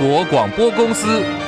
国广播公司。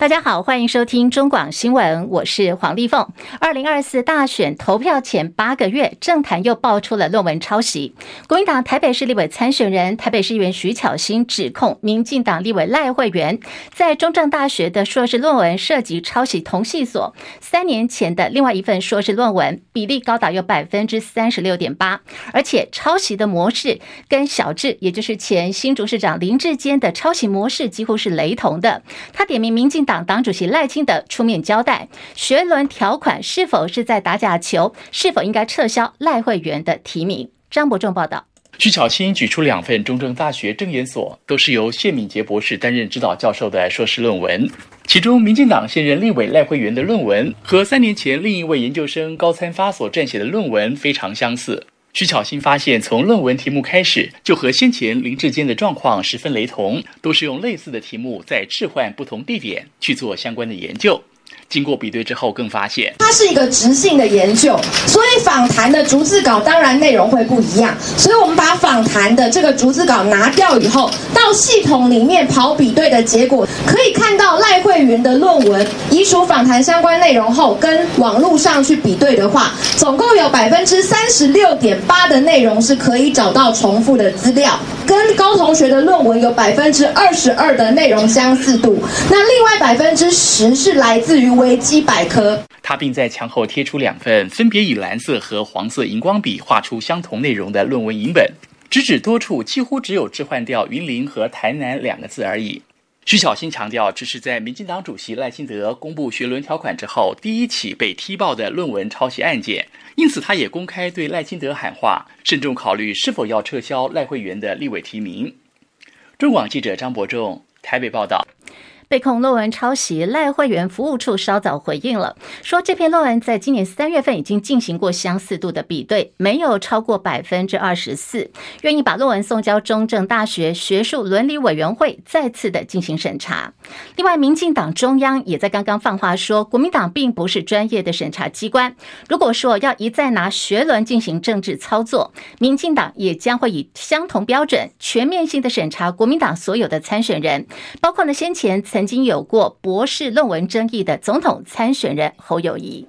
大家好，欢迎收听中广新闻，我是黄丽凤。二零二四大选投票前八个月，政坛又爆出了论文抄袭。国民党台北市立委参选人、台北市议员徐巧芯指控民进党立委赖慧媛在中正大学的硕士论文涉及抄袭同系所三年前的另外一份硕士论文，比例高达有百分之三十六点八，而且抄袭的模式跟小智，也就是前新竹市长林志坚的抄袭模式几乎是雷同的。他点名民进党党主席赖清德出面交代学伦条款是否是在打假球，是否应该撤销赖慧媛的提名。张伯仲报道。徐巧芯举出两份中正大学政研所都是由谢敏杰博士担任指导教授的硕士论文，其中民进党现任立委赖慧媛的论文和三年前另一位研究生高参发所撰写的论文非常相似。徐巧芯发现，从论文题目开始就和先前林志坚的状况十分雷同，都是用类似的题目在置换不同地点去做相关的研究。经过比对之后，更发现它是一个直性的研究，所以访谈的逐字稿当然内容会不一样。所以我们把访谈的这个逐字稿拿掉以后，到系统里面跑比对的结果，可以看到赖慧云的论文移除访谈相关内容后，跟网络上去比对的话，总共有百分之三十六点八的内容是可以找到重复的资料，跟高同学的论文有百分之二十二的内容相似度。那另外百分之十是来自于。维基百科，他并在墙后贴出两份分别以蓝色和黄色荧光笔画出相同内容的论文影本，直指多处几乎只有置换掉云林和台南两个字而已。徐小新强调，这是在民进党主席赖清德公布学伦条款之后第一起被踢爆的论文抄袭案件，因此他也公开对赖清德喊话，慎重考虑是否要撤销赖慧媛的立委提名。中广记者张伯仲台北报道。被控论文抄袭，赖会员服务处稍早回应了，说这篇论文在今年三月份已经进行过相似度的比对，没有超过百分之二十四，愿意把论文送交中正大学学术伦理委员会再次的进行审查。另外，民进党中央也在刚刚放话说，国民党并不是专业的审查机关，如果说要一再拿学伦进行政治操作，民进党也将会以相同标准全面性的审查国民党所有的参选人，包括呢先前曾。曾经有过博士论文争议的总统参选人侯友谊。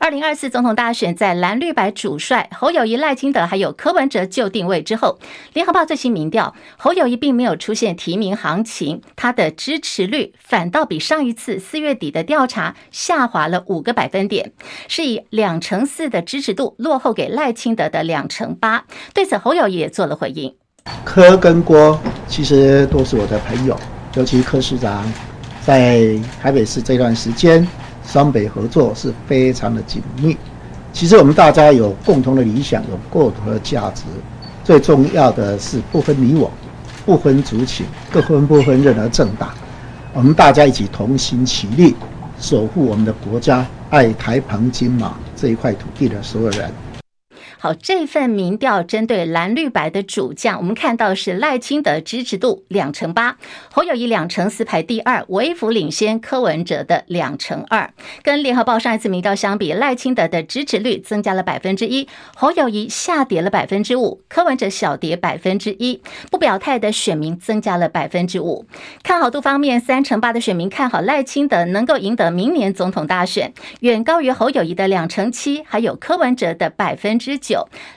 二零二四总统大选在蓝绿白主帅侯友谊、赖清德还有柯文哲就定位之后，联合报最新民调，侯友谊并没有出现提名行情，他的支持率反倒比上一次四月底的调查下滑了五个百分点，是以两成四的支持度落后给赖清德的两成八。对此，侯友谊也做了回应：柯跟郭其实都是我的朋友。尤其柯市长在台北市这段时间，双北合作是非常的紧密。其实我们大家有共同的理想，有共同的价值，最重要的是不分你我，不分族群，不分不分任何政党，我们大家一起同心齐力，守护我们的国家，爱台澎金马这一块土地的所有人。好，这份民调针对蓝绿白的主将，我们看到是赖清德支持度两成八，侯友谊两成四排第二，微幅领先柯文哲的两成二。跟联合报上一次民调相比，赖清德的支持率增加了百分之一，侯友谊下跌了百分之五，柯文哲小跌百分之一，不表态的选民增加了百分之五。看好度方面，三成八的选民看好赖清德能够赢得明年总统大选，远高于侯友谊的两成七，还有柯文哲的百分之九。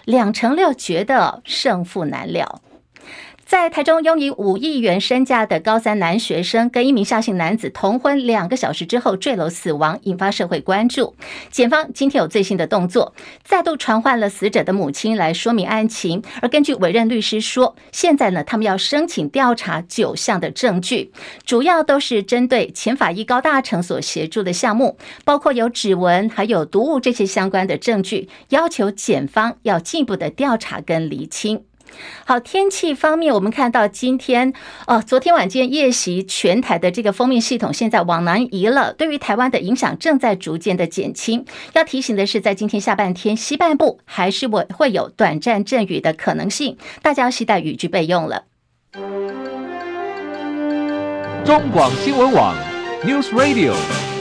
两成六觉得胜负难料。在台中拥有五亿元身价的高三男学生跟一名夏姓男子同婚两个小时之后坠楼死亡，引发社会关注。检方今天有最新的动作，再度传唤了死者的母亲来说明案情。而根据委任律师说，现在呢，他们要申请调查九项的证据，主要都是针对前法医高大成所协助的项目，包括有指纹、还有毒物这些相关的证据，要求检方要进一步的调查跟厘清。好，天气方面，我们看到今天哦，昨天晚间夜袭全台的这个锋面系统现在往南移了，对于台湾的影响正在逐渐的减轻。要提醒的是，在今天下半天，西半部还是会会有短暂阵雨的可能性，大家要携带雨具备用了。中广新闻网，News Radio。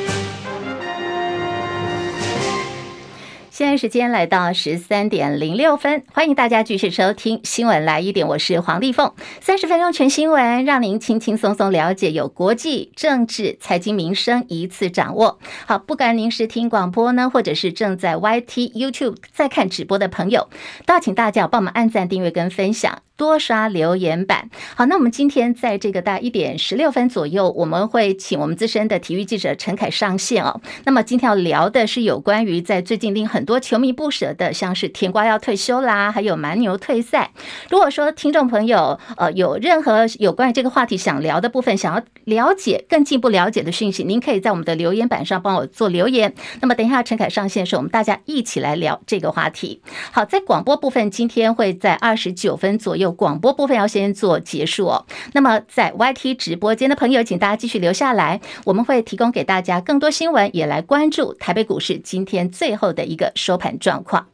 现在时间来到十三点零六分，欢迎大家继续收听新闻来一点，我是黄丽凤，三十分钟全新闻，让您轻轻松松了解有国际、政治、财经、民生一次掌握。好，不管您是听广播呢，或者是正在 YT、YouTube 在看直播的朋友，都要请大家帮我们按赞、订阅跟分享。多刷留言板。好，那我们今天在这个大概一点十六分左右，我们会请我们资深的体育记者陈凯上线哦。那么今天要聊的是有关于在最近令很多球迷不舍的，像是甜瓜要退休啦，还有蛮牛退赛。如果说听众朋友呃有任何有关于这个话题想聊的部分，想要了解更进一步了解的讯息，您可以在我们的留言板上帮我做留言。那么等一下陈凯上线的时候，我们大家一起来聊这个话题。好，在广播部分，今天会在二十九分左右。有广播部分要先做结束哦。那么在 YT 直播间的朋友，请大家继续留下来，我们会提供给大家更多新闻，也来关注台北股市今天最后的一个收盘状况。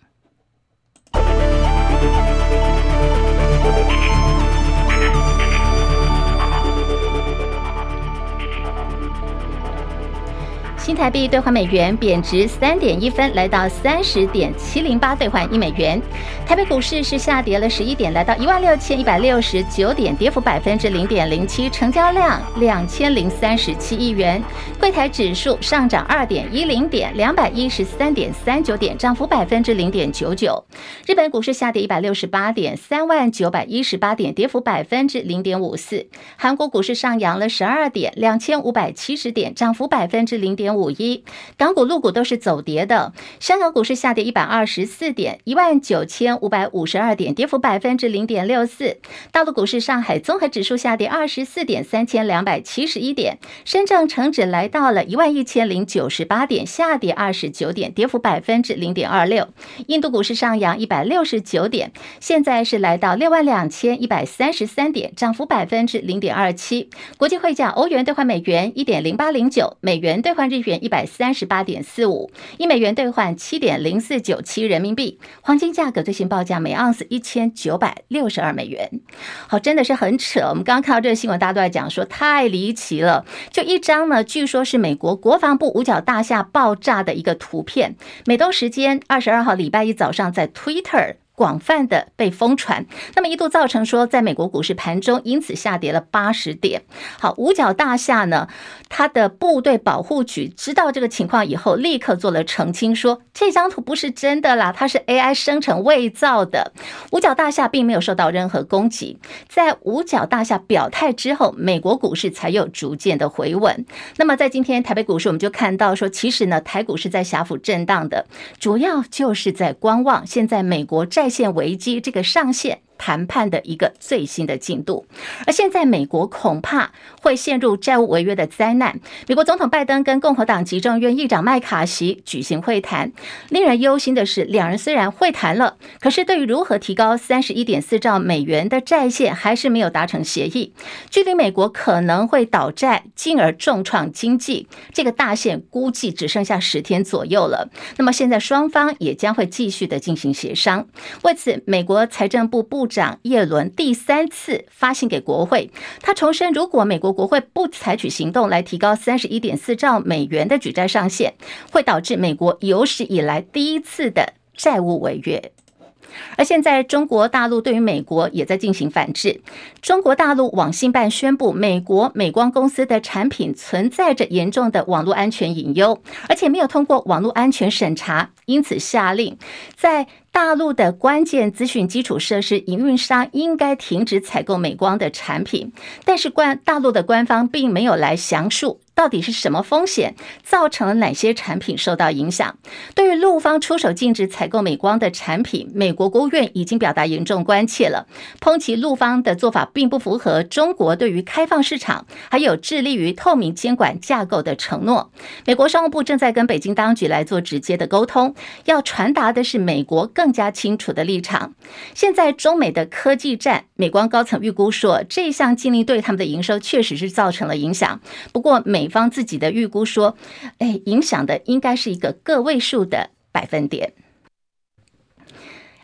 新台币兑换美元贬值三点一分，来到三十点七零八兑换一美元。台北股市是下跌了十一点，来到一万六千一百六十九点，跌幅百分之零点零七，成交量两千零三十七亿元。柜台指数上涨二点一零点，两百一十三点三九点，涨幅百分之零点九九。日本股市下跌一百六十八点，三万九百一十八点，跌幅百分之零点五四。韩国股市上扬了十二点，两千五百七十点，涨幅百分之零点五。五一，港股、陆股都是走跌的。香港股市下跌一百二十四点，一万九千五百五十二点，跌幅百分之零点六四。大陆股市，上海综合指数下跌二十四点，三千两百七十一点。深圳成指来到了一万一千零九十八点，下跌二十九点，跌幅百分之零点二六。印度股市上扬一百六十九点，现在是来到六万两千一百三十三点，涨幅百分之零点二七。国际汇价，欧元兑换美元一点零八零九，美元兑换日元。元一百三十八点四五，一美元兑换七点零四九七人民币。黄金价格最新报价每盎司一千九百六十二美元。好，真的是很扯。我们刚刚看到这个新闻，大家都在讲说太离奇了。就一张呢，据说是美国国防部五角大厦爆炸的一个图片。美东时间二十二号礼拜一早上，在 Twitter。广泛的被疯传，那么一度造成说，在美国股市盘中因此下跌了八十点。好，五角大厦呢，它的部队保护局知道这个情况以后，立刻做了澄清说，这张图不是真的啦，它是 AI 生成伪造的。五角大厦并没有受到任何攻击。在五角大厦表态之后，美国股市才有逐渐的回稳。那么在今天台北股市，我们就看到说，其实呢，台股是在狭幅震荡的，主要就是在观望现在美国债。线危机这个上限。谈判的一个最新的进度，而现在美国恐怕会陷入债务违约的灾难。美国总统拜登跟共和党集众院议长麦卡锡举行会谈，令人忧心的是，两人虽然会谈了，可是对于如何提高三十一点四兆美元的债线，还是没有达成协议。距离美国可能会倒债，进而重创经济，这个大限估计只剩下十天左右了。那么现在双方也将会继续的进行协商。为此，美国财政部部长叶伦第三次发信给国会，他重申，如果美国国会不采取行动来提高三十一点四兆美元的举债上限，会导致美国有史以来第一次的债务违约。而现在，中国大陆对于美国也在进行反制。中国大陆网信办宣布，美国美光公司的产品存在着严重的网络安全隐忧，而且没有通过网络安全审查，因此下令在。大陆的关键资讯基础设施营运商应该停止采购美光的产品，但是官大陆的官方并没有来详述到底是什么风险造成了哪些产品受到影响。对于陆方出手禁止采购美光的产品，美国国务院已经表达严重关切了，抨击陆方的做法并不符合中国对于开放市场还有致力于透明监管架构的承诺。美国商务部正在跟北京当局来做直接的沟通，要传达的是美国更加清楚的立场。现在中美的科技战，美光高层预估说，这项禁令对他们的营收确实是造成了影响。不过美方自己的预估说，哎，影响的应该是一个个位数的百分点。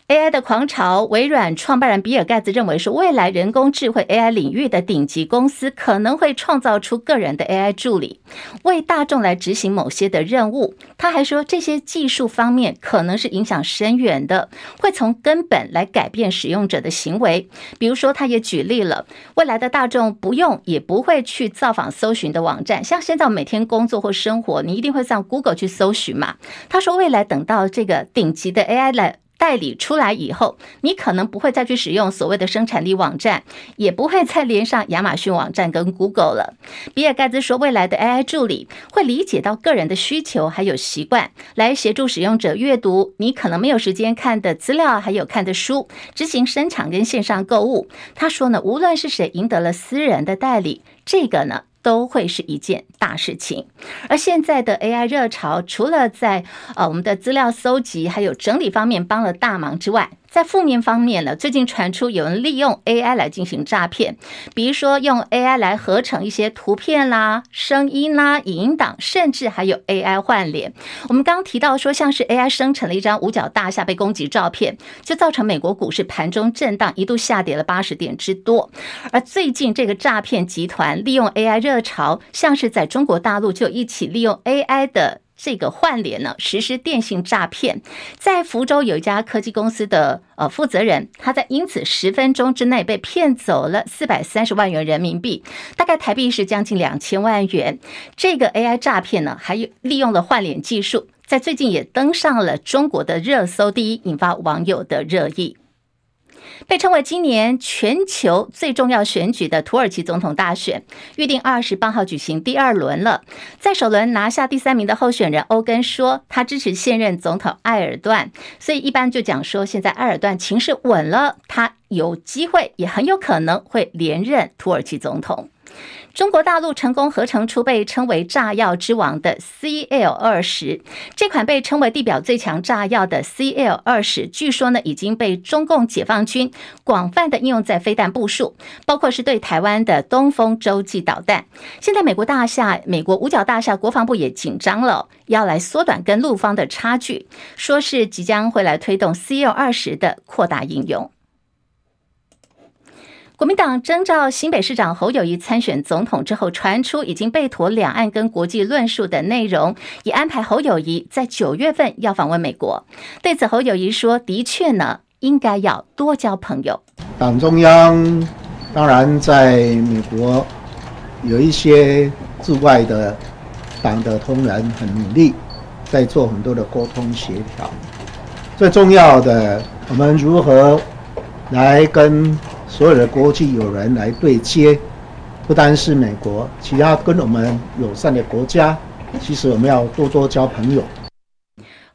AI 的狂潮，微软创办人比尔盖茨认为说，未来人工智慧 AI 领域的顶级公司可能会创造出个人的 AI 助理，为大众来执行某些的任务。他还说，这些技术方面可能是影响深远的，会从根本来改变使用者的行为。比如说，他也举例了未来的大众不用也不会去造访搜寻的网站，像现在每天工作或生活，你一定会上 Google 去搜寻嘛。他说，未来等到这个顶级的 AI 来。代理出来以后，你可能不会再去使用所谓的生产力网站，也不会再连上亚马逊网站跟 Google 了。比尔盖茨说，未来的 AI 助理会理解到个人的需求还有习惯，来协助使用者阅读你可能没有时间看的资料，还有看的书，执行生产跟线上购物。他说呢，无论是谁赢得了私人的代理，这个呢。都会是一件大事情，而现在的 AI 热潮，除了在呃我们的资料搜集还有整理方面帮了大忙之外，在负面方面呢，最近传出有人利用 AI 来进行诈骗，比如说用 AI 来合成一些图片啦、声音啦、影音档，甚至还有 AI 换脸。我们刚刚提到说，像是 AI 生成了一张五角大厦被攻击照片，就造成美国股市盘中震荡，一度下跌了八十点之多。而最近这个诈骗集团利用 AI 热潮，像是在中国大陆就一起利用 AI 的。这个换脸呢，实施电信诈骗，在福州有一家科技公司的呃负责人，他在因此十分钟之内被骗走了四百三十万元人民币，大概台币是将近两千万元。这个 AI 诈骗呢，还有利用了换脸技术，在最近也登上了中国的热搜第一，引发网友的热议。被称为今年全球最重要选举的土耳其总统大选，预定二十八号举行第二轮了。在首轮拿下第三名的候选人欧根说，他支持现任总统埃尔段，所以一般就讲说，现在埃尔段情势稳了，他有机会，也很有可能会连任土耳其总统。中国大陆成功合成出被称为“炸药之王”的 CL 二十，这款被称为地表最强炸药的 CL 二十，据说呢已经被中共解放军广泛的应用在飞弹部署，包括是对台湾的东风洲际导弹。现在美国大厦、美国五角大厦国防部也紧张了，要来缩短跟陆方的差距，说是即将会来推动 CL 二十的扩大应用。国民党征召新北市长侯友宜参选总统之后，传出已经被妥两岸跟国际论述的内容，也安排侯友宜在九月份要访问美国。对此，侯友宜说：“的确呢，应该要多交朋友。党中央当然在美国有一些驻外的党的同仁很努力，在做很多的沟通协调。最重要的，我们如何来跟？”所有的国际友人来对接，不单是美国，其他跟我们友善的国家，其实我们要多多交朋友。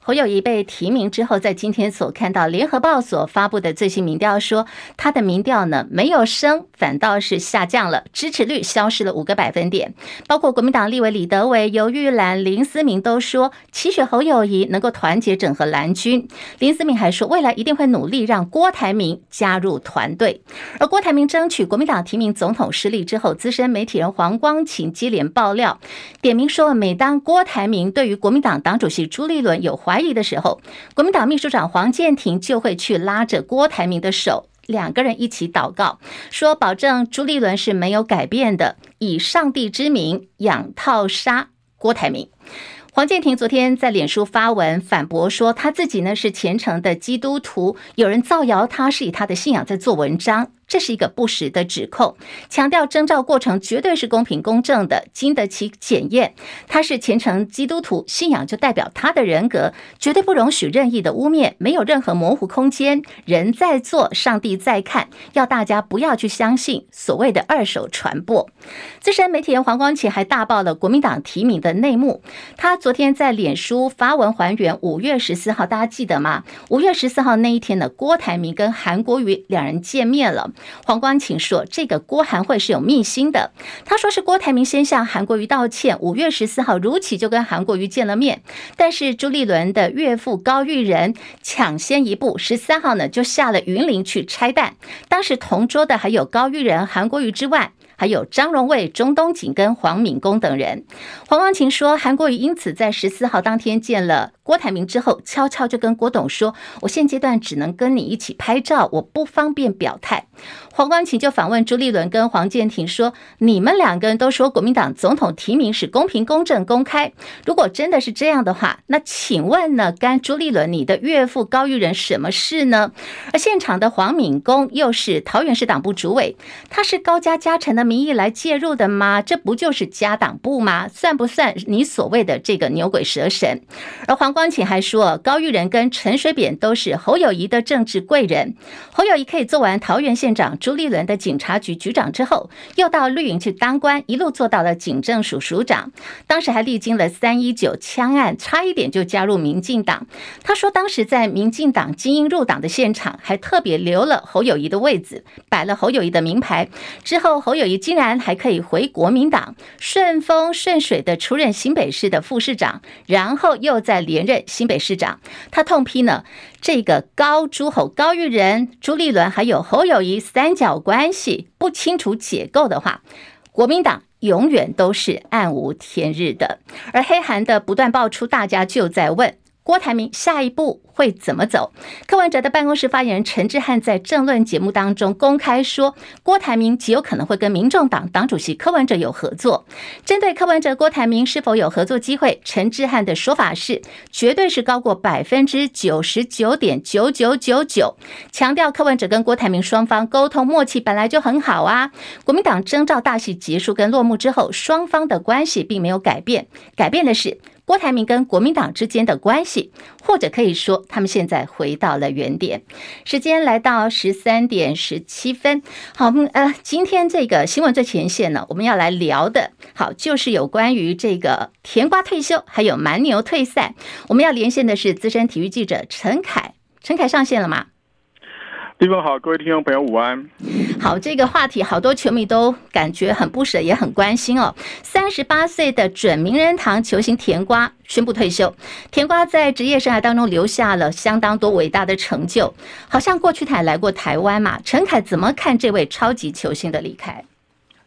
侯友谊被提名之后，在今天所看到联合报所发布的最新民调说，他的民调呢没有升，反倒是下降了，支持率消失了五个百分点。包括国民党立委李德维、游玉兰、林思明都说，期许侯友谊能够团结整合蓝军。林思明还说，未来一定会努力让郭台铭加入团队。而郭台铭争取国民党提名总统失利之后，资深媒体人黄光芹接连爆料，点名说，每当郭台铭对于国民党党主席朱立伦有怀怀疑的时候，国民党秘书长黄健庭就会去拉着郭台铭的手，两个人一起祷告，说保证朱立伦是没有改变的，以上帝之名养套杀郭台铭。黄健庭昨天在脸书发文反驳说，他自己呢是虔诚的基督徒，有人造谣他是以他的信仰在做文章。这是一个不实的指控，强调征召过程绝对是公平公正的，经得起检验。他是虔诚基督徒，信仰就代表他的人格，绝对不容许任意的污蔑，没有任何模糊空间。人在做，上帝在看，要大家不要去相信所谓的二手传播。资深媒体人黄光芹还大爆了国民党提名的内幕。他昨天在脸书发文还原五月十四号，大家记得吗？五月十四号那一天呢，郭台铭跟韩国瑜两人见面了。黄光芹说：“这个郭韩会是有秘辛的。”他说是郭台铭先向韩国瑜道歉。五月十四号如期就跟韩国瑜见了面，但是朱立伦的岳父高育仁抢先一步，十三号呢就下了云林去拆弹。当时同桌的还有高育仁、韩国瑜之外。还有张荣卫、钟东锦跟黄敏公等人。黄光芹说，韩国瑜因此在十四号当天见了郭台铭之后，悄悄就跟郭董说：“我现阶段只能跟你一起拍照，我不方便表态。”黄光芹就访问朱立伦跟黄健庭说：“你们两个人都说国民党总统提名是公平、公正、公开，如果真的是这样的话，那请问呢，干朱立伦你的岳父高育仁什么事呢？”而现场的黄敏公又是桃园市党部主委，他是高家家臣的名义来介入的吗？这不就是家党部吗？算不算你所谓的这个牛鬼蛇神？而黄光芹还说，高育仁跟陈水扁都是侯友谊的政治贵人，侯友谊可以做完桃园县长。朱立伦的警察局局长之后，又到绿营去当官，一路做到了警政署署长。当时还历经了三一九枪案，差一点就加入民进党。他说，当时在民进党精英入党的现场，还特别留了侯友谊的位子，摆了侯友谊的名牌。之后，侯友谊竟然还可以回国民党，顺风顺水的出任新北市的副市长，然后又再连任新北市长。他痛批呢，这个高朱侯高育仁、朱立伦还有侯友谊三。角关系不清楚解构的话，国民党永远都是暗无天日的。而黑韩的不断爆出，大家就在问。郭台铭下一步会怎么走？柯文哲的办公室发言人陈志汉在政论节目当中公开说，郭台铭极有可能会跟民众党党主席柯文哲有合作。针对柯文哲、郭台铭是否有合作机会，陈志汉的说法是，绝对是高过百分之九十九点九九九九，强调柯文哲跟郭台铭双方沟通默契本来就很好啊。国民党征召大戏结束跟落幕之后，双方的关系并没有改变，改变的是。郭台铭跟国民党之间的关系，或者可以说，他们现在回到了原点。时间来到十三点十七分，好，呃，今天这个新闻最前线呢，我们要来聊的，好，就是有关于这个甜瓜退休，还有蛮牛退赛。我们要连线的是资深体育记者陈凯，陈凯上线了吗？地方好，各位听众朋友午安。好，这个话题好多球迷都感觉很不舍，也很关心哦。三十八岁的准名人堂球星甜瓜宣布退休。甜瓜在职业生涯当中留下了相当多伟大的成就，好像过去他也来过台湾嘛。陈凯怎么看这位超级球星的离开？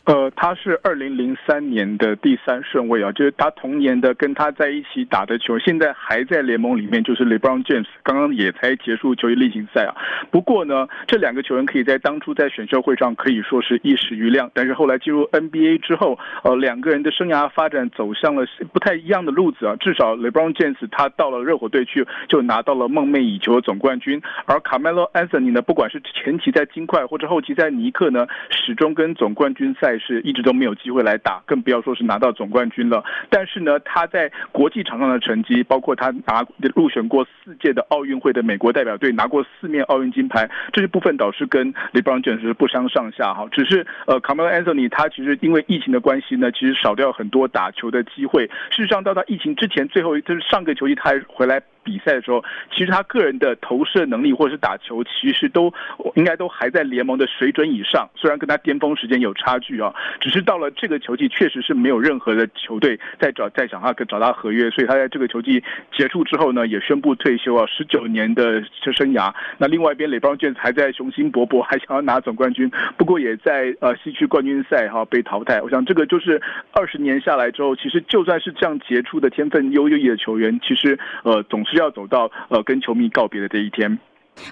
呃，他是二零零三年的第三顺位啊，就是他同年的跟他在一起打的球，现在还在联盟里面，就是 LeBron James，刚刚也才结束球衣例行赛啊。不过呢，这两个球员可以在当初在选秀会上可以说是一时瑜亮，但是后来进入 NBA 之后，呃，两个人的生涯发展走向了不太一样的路子啊。至少 LeBron James 他到了热火队去，就拿到了梦寐以求的总冠军，而 Carmelo Anthony 呢，不管是前期在金块或者后期在尼克呢，始终跟总冠军赛。是一直都没有机会来打，更不要说是拿到总冠军了。但是呢，他在国际场上的成绩，包括他拿入选过四届的奥运会的美国代表队，拿过四面奥运金牌，这些部分倒是跟 LeBron James 是不相上下哈。只是呃，Carmelo Anthony 他其实因为疫情的关系呢，其实少掉很多打球的机会。事实上，到他疫情之前，最后就是上个球季他还回来。比赛的时候，其实他个人的投射能力或者是打球，其实都应该都还在联盟的水准以上。虽然跟他巅峰时间有差距啊，只是到了这个球季，确实是没有任何的球队在找在想他找他合约，所以他在这个球季结束之后呢，也宣布退休啊，十九年的生涯。那另外一边雷邦卷还在雄心勃勃，还想要拿总冠军，不过也在呃西区冠军赛哈被淘汰。我想这个就是二十年下来之后，其实就算是这样杰出的天分优异的球员，其实呃总是。要走到呃跟球迷告别的这一天。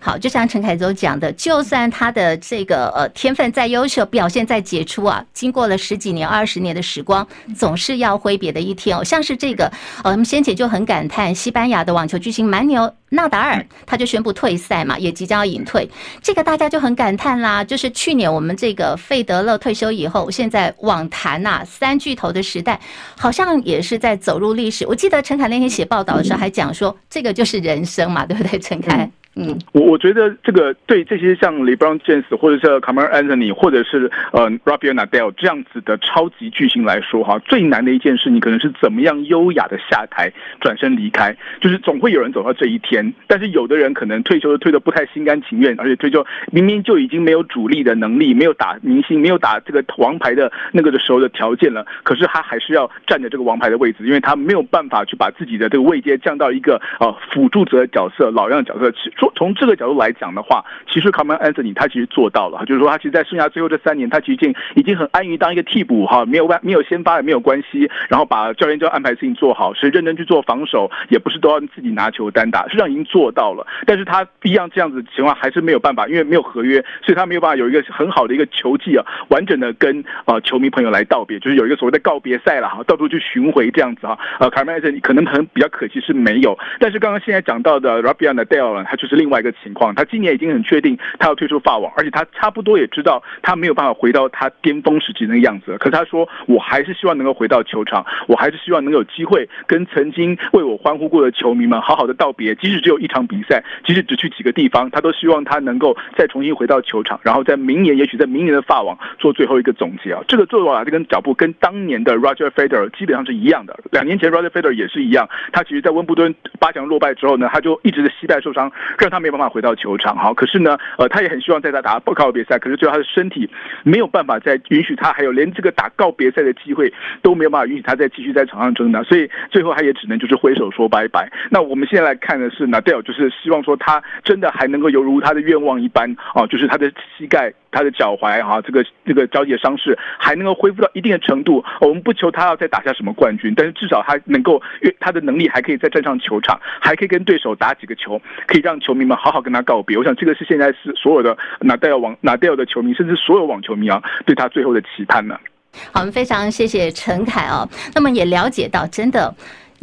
好，就像陈凯州讲的，就算他的这个呃天分再优秀，表现再杰出啊，经过了十几年、二十年的时光，总是要挥别的一天哦。像是这个，呃，我们先前就很感叹，西班牙的网球巨星蛮牛纳达尔，他就宣布退赛嘛，也即将要隐退。这个大家就很感叹啦，就是去年我们这个费德勒退休以后，现在网坛呐三巨头的时代，好像也是在走入历史。我记得陈凯那天写报道的时候还讲说，这个就是人生嘛，对不对，陈凯？嗯我我觉得这个对这些像 LeBron James 或者是 c a m e r Anthony 或者是呃 Rafael Nadal 这样子的超级巨星来说哈，最难的一件事，你可能是怎么样优雅的下台，转身离开，就是总会有人走到这一天。但是有的人可能退休的退得不太心甘情愿，而且退休明明就已经没有主力的能力，没有打明星，没有打这个王牌的那个的时候的条件了，可是他还是要站着这个王牌的位置，因为他没有办法去把自己的这个位阶降到一个呃辅助者的角色、老样的角色去。说从这个角度来讲的话，其实 Carmelo Anthony 他其实做到了，就是说他其实，在剩下最后这三年，他其实已经已经很安于当一个替补哈，没有没有先发也没有关系，然后把教练就安排事情做好，是认真去做防守，也不是都要自己拿球单打，实际上已经做到了。但是他一样这样子的情况还是没有办法，因为没有合约，所以他没有办法有一个很好的一个球技啊，完整的跟呃球迷朋友来道别，就是有一个所谓的告别赛了哈，到处去巡回这样子哈。呃，Carmelo Anthony 可能很比较可惜是没有，但是刚刚现在讲到的 Rafael Nadal 他就是另外一个情况，他今年已经很确定他要退出法网，而且他差不多也知道他没有办法回到他巅峰时期那个样子。可是他说，我还是希望能够回到球场，我还是希望能有机会跟曾经为我欢呼过的球迷们好好的道别，即使只有一场比赛，即使只去几个地方，他都希望他能够再重新回到球场，然后在明年，也许在明年的法网做最后一个总结啊。这个做法这跟脚步跟当年的 Roger Federer 基本上是一样的。两年前 Roger Federer 也是一样，他其实在温布顿八强落败之后呢，他就一直的膝盖受伤，让他没有办法回到球场。好，可是呢，呃，他也很希望在他打不告别赛，可是最后他的身体没有办法再允许他，还有连这个打告别赛的机会都没有办法允许他再继续在场上争的，所以最后他也只能就是挥手说拜拜。那我们现在来看的是 Nadal，就是希望说他真的还能够犹如他的愿望一般啊，就是他的膝盖、他的脚踝哈，这个这个交界伤势还能够恢复到一定的程度。我们不求他要再打下什么冠军，但是至少他能够，他的能力还可以再站上球场，还可以跟对手打几个球，可以让球迷们好好跟他告别。我想这个是现在是所有的 Nadal 网 Nadal 的球迷，甚至所有网球迷啊，对他最后的期盼呢。好，我们非常谢谢陈凯哦。那么也了解到，真的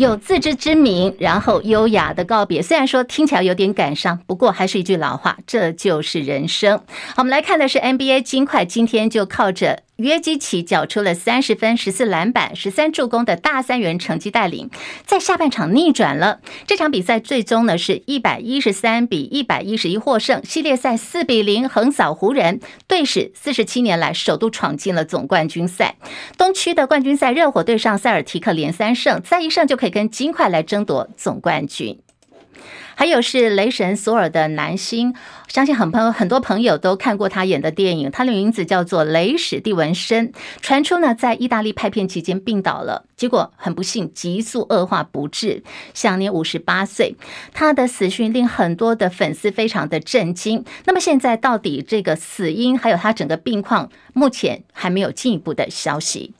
有自知之明，然后优雅的告别。虽然说听起来有点感伤，不过还是一句老话，这就是人生。我们来看的是 NBA 金块，今天就靠着。约基奇缴出了三十分、十四篮板、十三助攻的大三元成绩带领，在下半场逆转了。这场比赛最终呢是一百一十三比一百一十一获胜，系列赛四比零横扫湖人，队史四十七年来首度闯进了总冠军赛。东区的冠军赛，热火对上塞尔提克连三胜，再一胜就可以跟金块来争夺总冠军。还有是雷神索尔的男星，相信很朋友很多朋友都看过他演的电影，他的名字叫做雷史蒂文森。传出呢，在意大利拍片期间病倒了，结果很不幸急速恶化不治，享年五十八岁。他的死讯令很多的粉丝非常的震惊。那么现在到底这个死因还有他整个病况，目前还没有进一步的消息。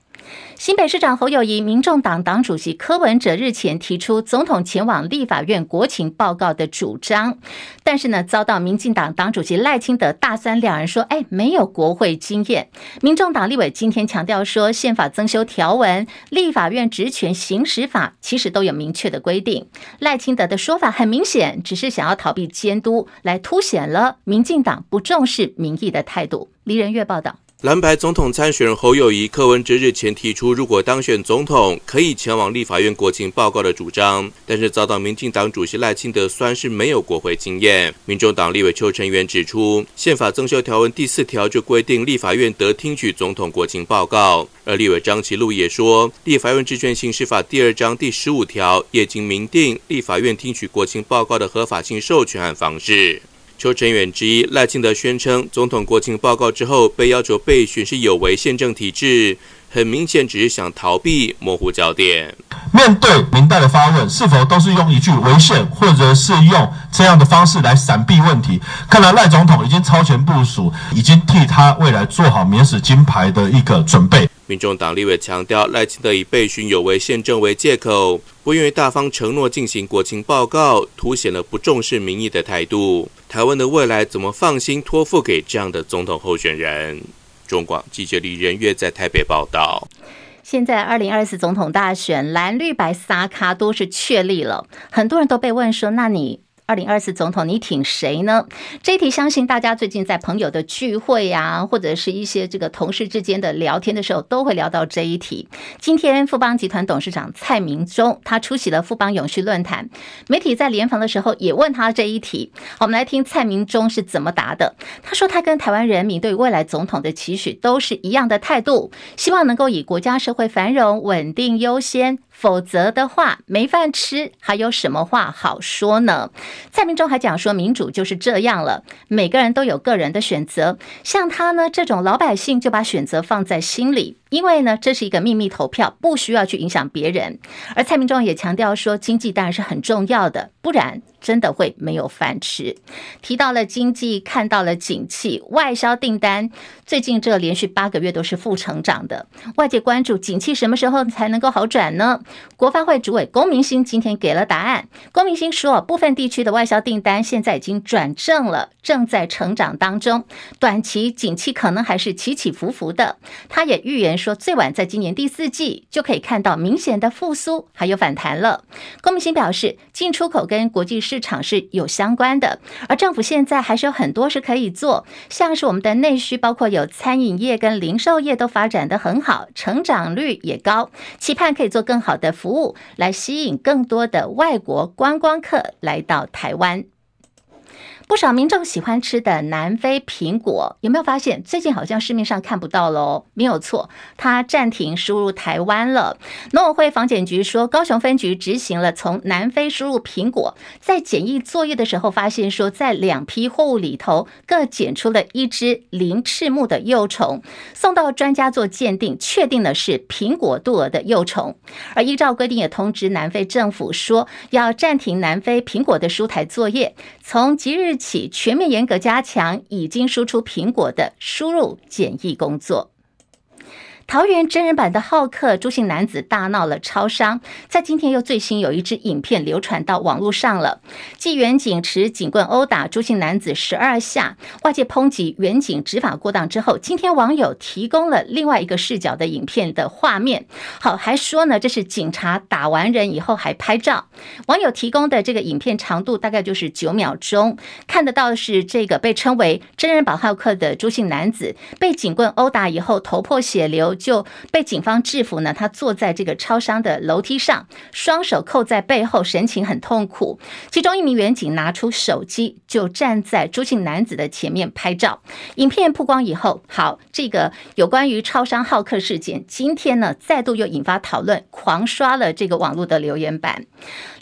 新北市长侯友宜、民众党党主席柯文哲日前提出总统前往立法院国情报告的主张，但是呢，遭到民进党党主席赖清德大三两人说：“哎，没有国会经验。”民众党立委今天强调说，宪法增修条文、立法院职权行使法其实都有明确的规定。赖清德的说法很明显，只是想要逃避监督，来凸显了民进党不重视民意的态度。李仁月报道。蓝白总统参选人侯友谊、柯文哲日前提出，如果当选总统，可以前往立法院国情报告的主张，但是遭到民进党主席赖清德酸是没有国会经验。民众党立委邱成元指出，宪法增修条文第四条就规定立法院得听取总统国情报告，而立委张其禄也说，立法院职权行使法第二章第十五条也经明定立法院听取国情报告的合法性授权和方式。邱成远之一赖清德宣称，总统国情报告之后被要求被巡视有违宪政体制，很明显只是想逃避模糊焦点。面对明代的发问，是否都是用一句违宪，或者是用这样的方式来闪避问题？看来赖总统已经超前部署，已经替他未来做好免死金牌的一个准备。民众党立委强调，赖清德以被询有违宪政为借口，不愿意大方承诺进行国情报告，凸显了不重视民意的态度。台湾的未来怎么放心托付给这样的总统候选人？中广记者李仁月在台北报道。现在二零二四总统大选，蓝绿白三脚都是确立了，很多人都被问说，那你？二零二四总统，你挺谁呢？这一题相信大家最近在朋友的聚会呀、或者是一些这个同事之间的聊天的时候，都会聊到这一题。今天富邦集团董事长蔡明忠他出席了富邦永续论坛，媒体在联访的时候也问他这一题。我们来听蔡明忠是怎么答的。他说他跟台湾人民对未来总统的期许都是一样的态度，希望能够以国家社会繁荣稳定优先。否则的话，没饭吃，还有什么话好说呢？蔡明忠还讲说，民主就是这样了，每个人都有个人的选择。像他呢这种老百姓，就把选择放在心里，因为呢，这是一个秘密投票，不需要去影响别人。而蔡明忠也强调说，经济当然是很重要的，不然真的会没有饭吃。提到了经济，看到了景气，外销订单最近这连续八个月都是负成长的。外界关注景气什么时候才能够好转呢？国发会主委龚明鑫今天给了答案。龚明鑫说，部分地区的外销订单现在已经转正了，正在成长当中。短期景气可能还是起起伏伏的。他也预言说，最晚在今年第四季就可以看到明显的复苏，还有反弹了。郭明星表示，进出口跟国际市场是有相关的，而政府现在还是有很多是可以做，像是我们的内需，包括有餐饮业跟零售业都发展得很好，成长率也高，期盼可以做更好的服务，来吸引更多的外国观光客来到台湾。不少民众喜欢吃的南非苹果，有没有发现最近好像市面上看不到喽？没有错，它暂停输入台湾了。农委会防检局说，高雄分局执行了从南非输入苹果，在检疫作业的时候，发现说在两批货物里头各检出了一只鳞翅目的幼虫，送到专家做鉴定，确定的是苹果肚蛾的幼虫。而依照规定，也通知南非政府说要暂停南非苹果的输台作业，从即日起全面严格加强已经输出苹果的输入检疫工作。桃园真人版的浩克朱姓男子大闹了超商，在今天又最新有一支影片流传到网络上了。继远警持警棍殴打朱姓男子十二下，外界抨击远警执法过当之后，今天网友提供了另外一个视角的影片的画面。好，还说呢，这是警察打完人以后还拍照。网友提供的这个影片长度大概就是九秒钟，看得到是这个被称为真人版浩克的朱姓男子被警棍殴打以后头破血流。就被警方制服呢。他坐在这个超商的楼梯上，双手扣在背后，神情很痛苦。其中一名员警拿出手机，就站在朱姓男子的前面拍照。影片曝光以后，好，这个有关于超商浩克事件，今天呢再度又引发讨论，狂刷了这个网络的留言板。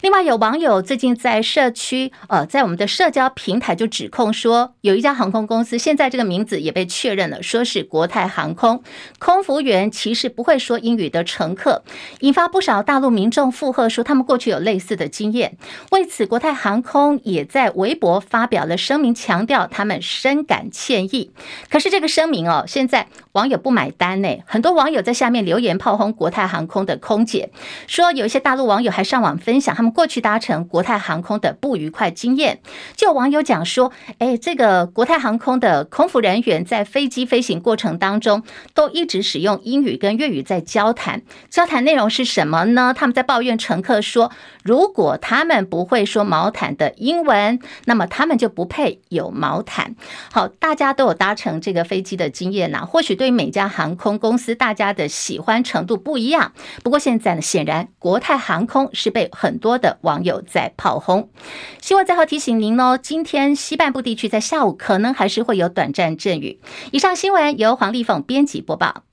另外，有网友最近在社区，呃，在我们的社交平台就指控说，有一家航空公司，现在这个名字也被确认了，说是国泰航空空服员。其实不会说英语的乘客，引发不少大陆民众附和，说他们过去有类似的经验。为此，国泰航空也在微博发表了声明，强调他们深感歉意。可是这个声明哦，现在网友不买单呢，很多网友在下面留言炮轰国泰航空的空姐，说有一些大陆网友还上网分享他们过去搭乘国泰航空的不愉快经验。就有网友讲说，哎，这个国泰航空的空服人员在飞机飞行过程当中都一直使用。用英语跟粤语在交谈，交谈内容是什么呢？他们在抱怨乘客说，如果他们不会说毛毯的英文，那么他们就不配有毛毯。好，大家都有搭乘这个飞机的经验呐，或许对每家航空公司大家的喜欢程度不一样。不过现在呢，显然国泰航空是被很多的网友在炮轰。希望最后提醒您哦，今天西半部地区在下午可能还是会有短暂阵雨。以上新闻由黄丽凤编辑播报。